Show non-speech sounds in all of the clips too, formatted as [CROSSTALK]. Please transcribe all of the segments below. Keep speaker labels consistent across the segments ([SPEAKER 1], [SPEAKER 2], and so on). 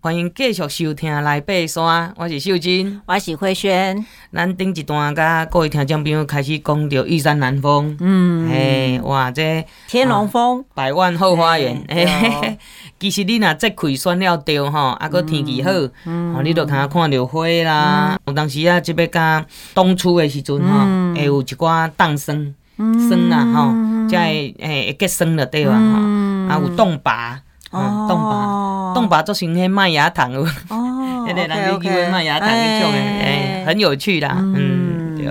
[SPEAKER 1] 欢迎继续收听《来爬山》，我是秀珍，
[SPEAKER 2] 我是慧萱。
[SPEAKER 1] 咱顶一段甲各位听众朋友开始讲到玉山南峰，嗯，嘿，哇，这
[SPEAKER 2] 天龙峰、
[SPEAKER 1] 啊、百万后花园，嘿嘿嘿。其实你若这开选了对吼，啊，个天气好，嗯，哦、你都通看着花啦。有、嗯、当时啊，即要甲冬初的时阵吼，嗯、会有一寡冻霜，霜啦吼，才会诶会结霜了对吧？吼、嗯，啊有冻拔，哦，冻拔，冻把做成迄麦芽糖哦，[LAUGHS] 迄个咱叫麦芽糖迄种诶，很有趣啦，嗯，嗯对。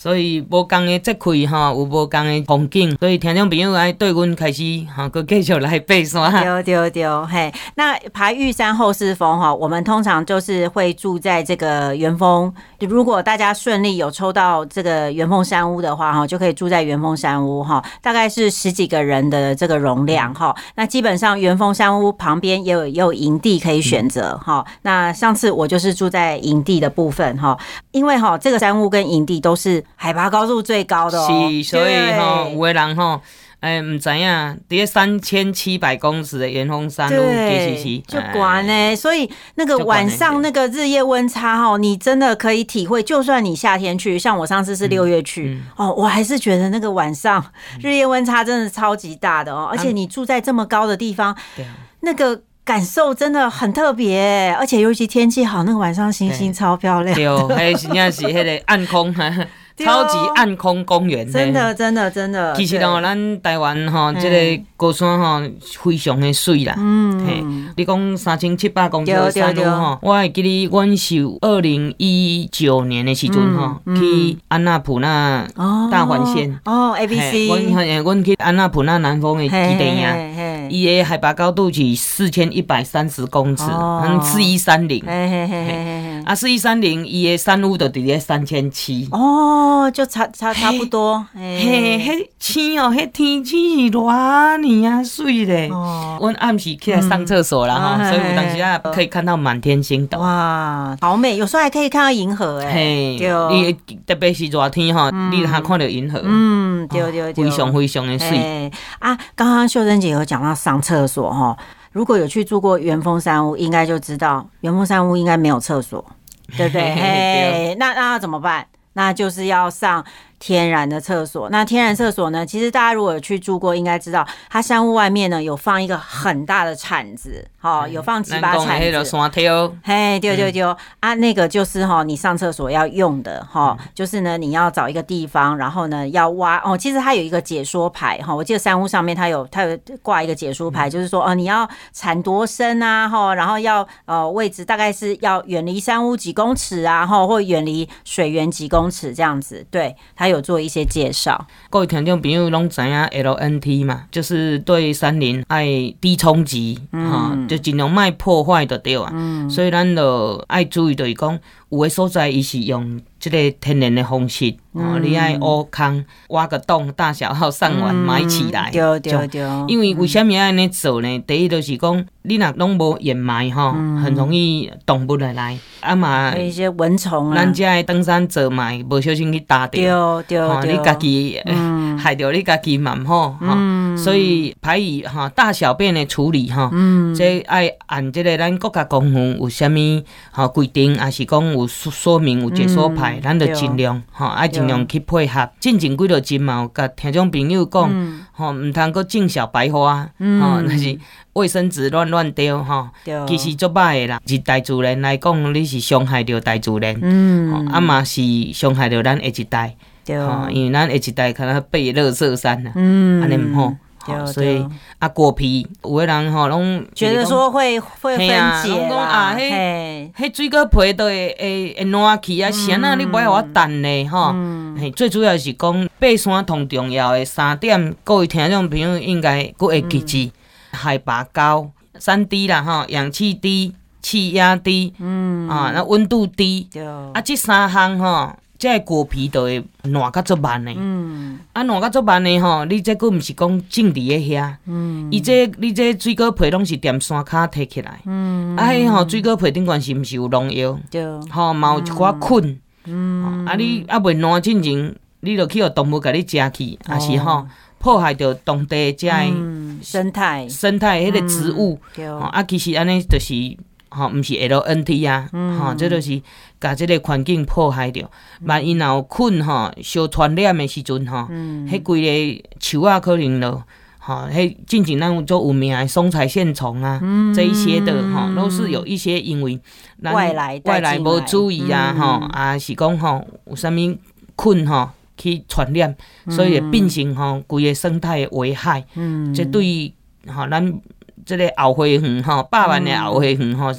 [SPEAKER 1] 所以无同的节气哈，有无同的风景，所以听众朋友来对阮开始哈，搁继续来爬山。
[SPEAKER 2] 对对对，嘿，那爬玉山后四峰哈，我们通常就是会住在这个圆峰。如果大家顺利有抽到这个圆峰山屋的话哈，就可以住在圆峰山屋哈，大概是十几个人的这个容量哈。那基本上圆峰山屋旁边也有也有营地可以选择哈。那上次我就是住在营地的部分哈，因为哈这个山屋跟营地都是。海拔高度最高的哦，
[SPEAKER 1] 是，所以吼，有的人吼，哎，唔知影，伫三千七百公尺的圆峰山路，其实是
[SPEAKER 2] 就管呢。所以那个晚上那个日夜温差哈，你真的可以体会。就算你夏天去，像我上次是六月去，哦，我还是觉得那个晚上日夜温差真的超级大的哦。而且你住在这么高的地方，那个感受真的很特别。而且尤其天气好，那个晚上星星超漂亮。
[SPEAKER 1] 对，还是那是那个暗空。超级暗空公园，
[SPEAKER 2] 真的真的真的。
[SPEAKER 1] 其实哦，咱台湾吼，这个高山吼，非常的水啦。嗯，你讲三千七百公尺的山路吼，我会记得，阮是二零一九年的时阵吼，去安娜普纳大环线。
[SPEAKER 2] 哦，A B C。
[SPEAKER 1] 阮阮去安娜普纳南方的基地呀，伊的海拔高度是四千一百三十公尺，嗯，四一三零。啊，四一三零，伊的山屋就伫咧三千七。哦。
[SPEAKER 2] 哦，就差差差不多，
[SPEAKER 1] 嘿，嘿天哦，迄天气是偌尼啊水咧。哦，阮暗时起来上厕所啦哈，所以有当时啊可以看到满天星斗。
[SPEAKER 2] 哇，好美！有时候还可以看到银河诶。嘿，对，
[SPEAKER 1] 你特别是热天哈，你还看到银河。
[SPEAKER 2] 嗯，对对对，
[SPEAKER 1] 非常非常的水。
[SPEAKER 2] 啊，刚刚秀珍姐有讲到上厕所哈，如果有去住过元峰山屋，应该就知道元峰山屋应该没有厕所，对不对？[LAUGHS] 嘿，那那要怎么办？那就是要上天然的厕所，那天然厕所呢？其实大家如果有去住过，应该知道，它山屋外面呢有放一个很大的铲子，哈，有放几把铲子。嘿，对对对，啊，那个就是哈，你上厕所要用的哈，就是呢，你要找一个地方，然后呢要挖哦。其实它有一个解说牌哈，我记得山屋上面它有它有挂一个解说牌，就是说哦，你要铲多深啊，哈，然后要呃位置大概是要远离山屋几公尺啊，哈，或远离水源几公尺这样子，对，它。有做一些介绍，
[SPEAKER 1] 各位听众朋友拢知影 LNT 嘛，就是对山林爱低冲击，哈、嗯，就尽量卖破坏的对啊，嗯、所以咱就爱注意就是讲，有的所在伊是用。这个天然的方式，哦，你爱挖坑，挖个洞，大小号上完埋起来，
[SPEAKER 2] 对对对。
[SPEAKER 1] 因为为什么要安尼做呢？第一就是讲，你若拢无掩埋吼，很容易动物来来。啊嘛，
[SPEAKER 2] 一些蚊虫啊，
[SPEAKER 1] 咱遮的登山者嘛，无小心去打掉，
[SPEAKER 2] 对对。
[SPEAKER 1] 你家己 [LAUGHS] 害着你家己嘛唔好，哈。所以排遗哈大小便的处理哈，这爱按这个咱国家公园有啥物哈规定，还是讲有说说明有解说牌。咱就尽量吼，爱尽量去配合。进前几落集嘛，有甲听众朋友讲，吼，毋通阁种小白花，吼，那是卫生纸乱乱丢，吼，其实足歹诶啦。是大自然来讲，你是伤害着大自然，嗯，啊嘛是伤害着咱下一代，吼，因为咱下一代可能被垃圾山啦，嗯，安尼毋好。所以啊，果皮有的人吼拢
[SPEAKER 2] 觉得说会会分解
[SPEAKER 1] 啊，迄迄水果皮都会会会烂去啊，啥啊？你不要我等咧吼。嘿，最主要是讲爬山同重要的三点，各位听众朋友应该阁会记住：海拔高、山低啦吼，氧气低、气压低，嗯啊，那温度低，啊，这三项吼。这个果皮都会烂甲足慢的，嗯，啊烂甲足慢的吼，你这个毋是讲种伫个遐，嗯，伊这你这水果皮拢是踮山骹摕起来，嗯，啊迄吼水果皮顶悬是毋是有农药？对，吼嘛有一寡菌，嗯，啊你啊袂烂之前，你着去互动物甲你食去，啊是吼破坏着当地遮个生态。生态迄个植物，啊其实安尼就是。吼，毋是 LNT 啊，吼、嗯，这就是甲即个环境破坏着。万一若有菌吼，小传染的时阵吼，迄规个树啊，可能咯，吼，迄进前咱有做有名的松菜线虫啊，嗯、这一些的吼，都是有一些因为
[SPEAKER 2] 外来
[SPEAKER 1] 外来无注意啊，吼、嗯，啊是讲吼有啥物菌吼去传染，所以会变成吼规个生态的危害。嗯，这对吼咱。这个后花园吼，百万的后花园吼，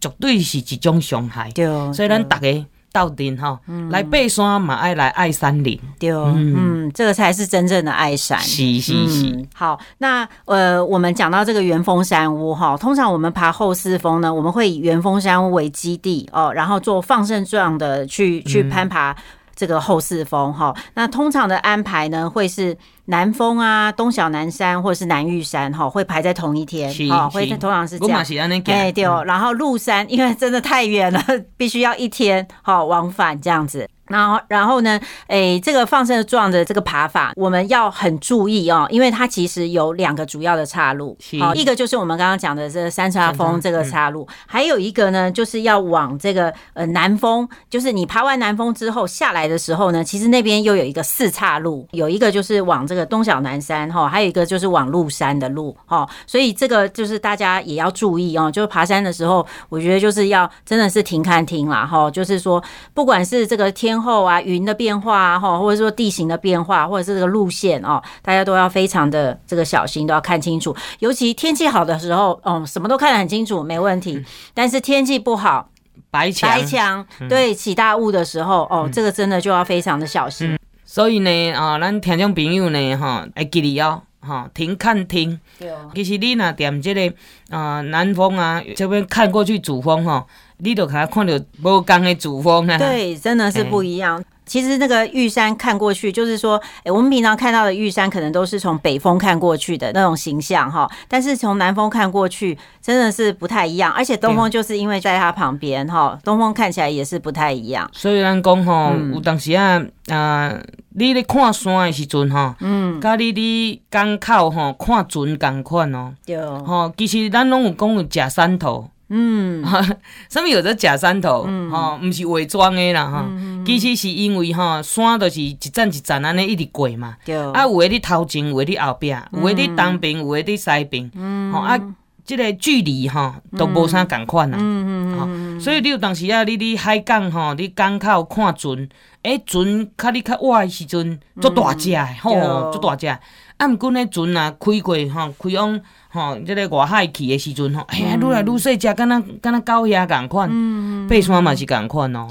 [SPEAKER 1] 绝对是一种伤害。对，所以咱大家斗阵吼，来爬山嘛，爱来爱山林。
[SPEAKER 2] 对，嗯，这个才是真正的爱山。
[SPEAKER 1] 是是是。
[SPEAKER 2] 好，那呃，我们讲到这个元峰山屋哈，通常我们爬后四峰呢，我们会以元峰山屋为基地哦，然后做放射状的去去攀爬这个后四峰哈。那通常的安排呢，会是。南峰啊，东小南山或者是南玉山哈，会排在同一天，哈，会通常是这样。哎，对哦。然后鹿山，因为真的太远了，[LAUGHS] 必须要一天哈往返这样子。然后，然后呢，诶，这个放射状的这个爬法，我们要很注意哦，因为它其实有两个主要的岔路，好，一个就是我们刚刚讲的这个三叉峰这个岔路，还有一个呢，就是要往这个呃南峰，就是你爬完南峰之后下来的时候呢，其实那边又有一个四岔路，有一个就是往这个。东小南山哈，还有一个就是往鹿山的路哈，所以这个就是大家也要注意哦。就是爬山的时候，我觉得就是要真的是停看停啦哈，就是说不管是这个天候啊、云的变化啊哈，或者说地形的变化，或者是这个路线哦，大家都要非常的这个小心，都要看清楚。尤其天气好的时候，哦，什么都看得很清楚，没问题。但是天气不好，
[SPEAKER 1] 白墙
[SPEAKER 2] 白墙对起大雾的时候，哦，这个真的就要非常的小心。
[SPEAKER 1] 所以呢，啊，咱听众朋友呢，吼，会记得哦，哈，停看听。对哦。其实你若踮即个啊南风啊这边看过去主峰哈，你就可能看到无同的主峰啊。
[SPEAKER 2] 对，真的是不一样。欸其实那个玉山看过去，就是说，哎，我们平常看到的玉山可能都是从北峰看过去的那种形象哈，但是从南峰看过去真的是不太一样，而且东风就是因为在它旁边哈，东风看起来也是不太一样。
[SPEAKER 1] 所以咱讲吼，有当时啊，啊，你咧看山的时阵哈，嗯，甲你伫港口吼看船同款哦，对，吼，其实咱拢有讲有假山头。嗯，[LAUGHS] 上面有个假山头，吼，毋是伪装的啦，吼，其实是因为吼山都是一站一站安尼一直过嘛，啊，有的伫头前，有的伫后壁，有的伫东边，有的伫西边，吼啊，即个距离吼都无啥共款啦，吼，所以你有当时啊，你伫海港吼，你港口看船，诶，船较你较晚的时阵，足大只的，吼，足大只，啊，毋过呢船啊开过吼，开往。吼，即个外海去的时阵吼，哎呀，愈来愈细只，敢若敢若狗遐共款，爬山嘛是共款哦。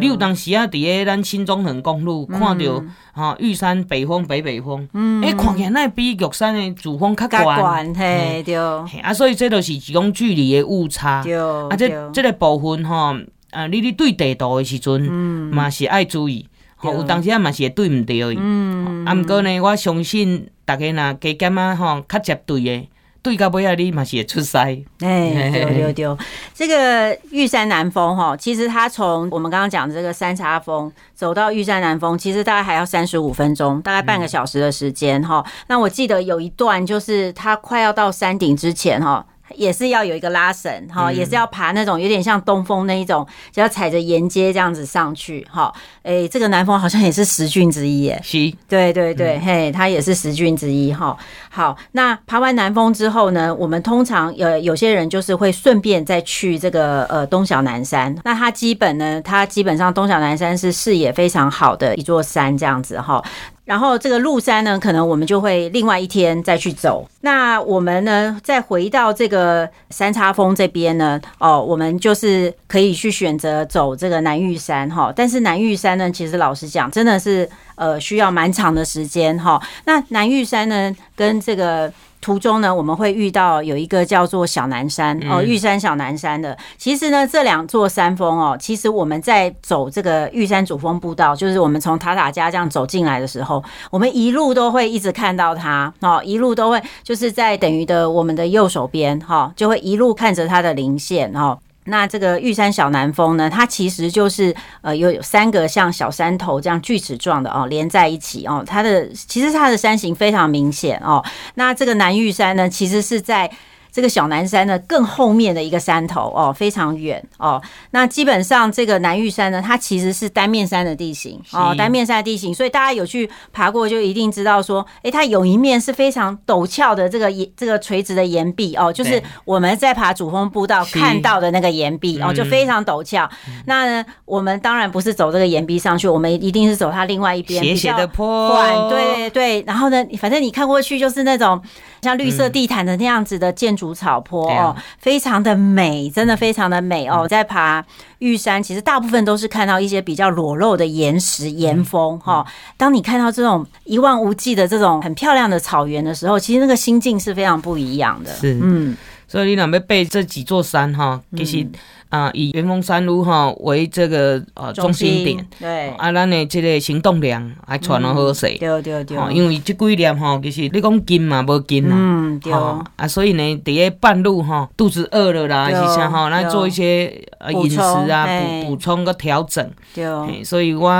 [SPEAKER 1] 你有当时啊，伫个咱新中横公路看着吼玉山北峰、北北峰，哎，看起来那比玉山的主峰较悬，嘿，对。啊，所以这都是一种距离的误差。啊，这这个部分吼，啊，你咧对地图的时阵，嘛是爱注意。吼，有当时啊嘛是会对毋对。嗯。啊，毋过呢，我相信大家若加减啊，吼，较接对的。对到尾啊，你嘛是会出塞。
[SPEAKER 2] 哎，对对对，[LAUGHS] 这个玉山南峰哈，其实它从我们刚刚讲的这个三叉峰走到玉山南峰，其实大概还要三十五分钟，大概半个小时的时间哈。嗯、那我记得有一段就是它快要到山顶之前哈。也是要有一个拉绳哈，也是要爬那种有点像东风那一种，就要踩着沿阶这样子上去哈。诶，这个南峰好像也是十峻之一耶。
[SPEAKER 1] 是，
[SPEAKER 2] 对对对，嗯、嘿，它也是十峻之一哈。好，那爬完南峰之后呢，我们通常呃有些人就是会顺便再去这个呃东小南山。那它基本呢，它基本上东小南山是视野非常好的一座山这样子哈。然后这个鹿山呢，可能我们就会另外一天再去走。那我们呢，再回到这个三叉峰这边呢，哦，我们就是可以去选择走这个南玉山哈。但是南玉山呢，其实老实讲，真的是呃需要蛮长的时间哈。那南玉山呢，跟这个。途中呢，我们会遇到有一个叫做小南山哦，玉山小南山的。其实呢，这两座山峰哦，其实我们在走这个玉山主峰步道，就是我们从塔塔家这样走进来的时候，我们一路都会一直看到它哦，一路都会就是在等于的我们的右手边哈，就会一路看着它的零线哦。那这个玉山小南峰呢，它其实就是呃有有三个像小山头这样锯齿状的哦，连在一起哦。它的其实它的山形非常明显哦。那这个南玉山呢，其实是在这个小南山呢更后面的一个山头哦，非常远哦。那基本上这个南玉山呢，它其实是单面山的地形哦，单面山的地形，所以大家有去爬过就一定知道说，哎，它有一面是非常陡峭的这个岩，这个垂直的岩壁哦，就是我们在爬主峰步道看到的那个岩壁哦，就非常陡峭。那呢，我们当然不是走这个岩壁上去，我们一定是走它另外一边
[SPEAKER 1] 斜斜的坡，
[SPEAKER 2] 对对对。然后呢，反正你看过去就是那种像绿色地毯的那样子的建筑草坡哦，非常的美，真的非常的美哦。在爬玉山，其实大部分都是看到一些比较裸露的岩石岩峰哈。当你看到这种一望无际的这种很漂亮的草原的时候，其实那个心境是非常不一样的。
[SPEAKER 1] 是，嗯，所以你若要背这几座山哈，其实。啊，以元峰山路哈为这个呃中心点，
[SPEAKER 2] 对。
[SPEAKER 1] 啊，咱的这个行动量还传了好势，
[SPEAKER 2] 对对对，
[SPEAKER 1] 因为这几年吼，其实你讲近嘛，无近啦，
[SPEAKER 2] 嗯对，
[SPEAKER 1] 啊，所以呢，伫咧半路吼，肚子饿了啦，是啥吼，咱做一些呃饮食啊，补补充个调整，对，所以我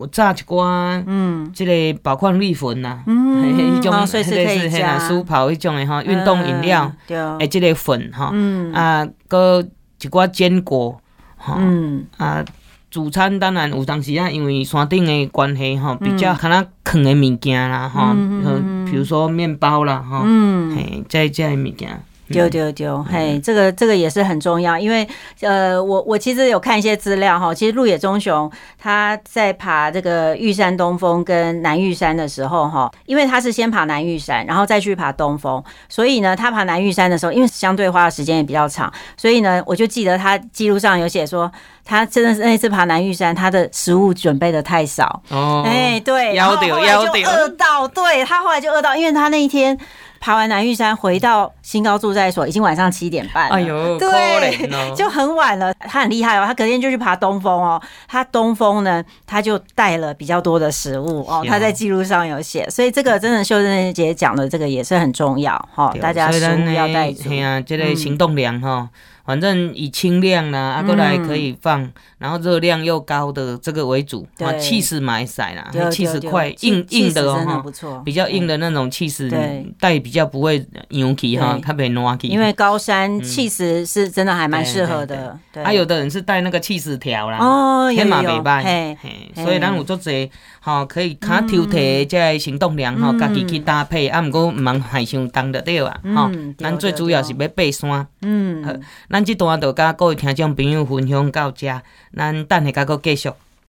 [SPEAKER 1] 我炸一寡，嗯，即个宝矿力粉呐，嗯，迄种类似迄啦，舒跑迄种的哈，运动饮料，对，诶，即个粉哈，嗯。啊，个。一寡坚果，吼，嗯。啊，主餐当然有当时啊，因为山顶的关系哈，比较可能啃的物件啦，哈，嗯，比如说面包啦，哈，嗯，嘿，这这的物件。
[SPEAKER 2] 丢丢丢，嘿，这个这个也是很重要，因为呃，我我其实有看一些资料哈，其实鹿野忠雄他在爬这个玉山东峰跟南玉山的时候哈，因为他是先爬南玉山，然后再去爬东峰，所以呢，他爬南玉山的时候，因为相对花的时间也比较长，所以呢，我就记得他记录上有写说，他真的是那次爬南玉山，他的食物准备的太少。哦，哎，对，然后后来就饿到，对，他后来就饿到，因为他那一天。爬完南玉山回到新高住在所，已经晚上七点半了。哎呦，对，就很晚了。他很厉害哦，他隔天就去爬东峰哦。他东峰呢，他就带了比较多的食物哦。他在记录上有写，所以这个真的秀珍姐讲的这个也是很重要哈。大家食物要带足。
[SPEAKER 1] 对啊，这个行动粮哈。反正以轻量啦，啊，过来可以放，然后热量又高的这个为主。啊，气势买晒啦，气势快硬硬的哦，比较硬的那种气势，带比较不会扭起哈，特别软起。
[SPEAKER 2] 因为高山气势是真的还蛮适合的。
[SPEAKER 1] 啊，有的人是带那个气势条啦，哦，天马美拜，嘿，所以咱有做这哈，可以卡抽提这行动量哈，家己去搭配，啊，毋过毋茫害伤重就对啊，哈，咱最主要是要爬山，嗯，咱这段就甲各位听众朋友分享到这，咱等下甲佫继续。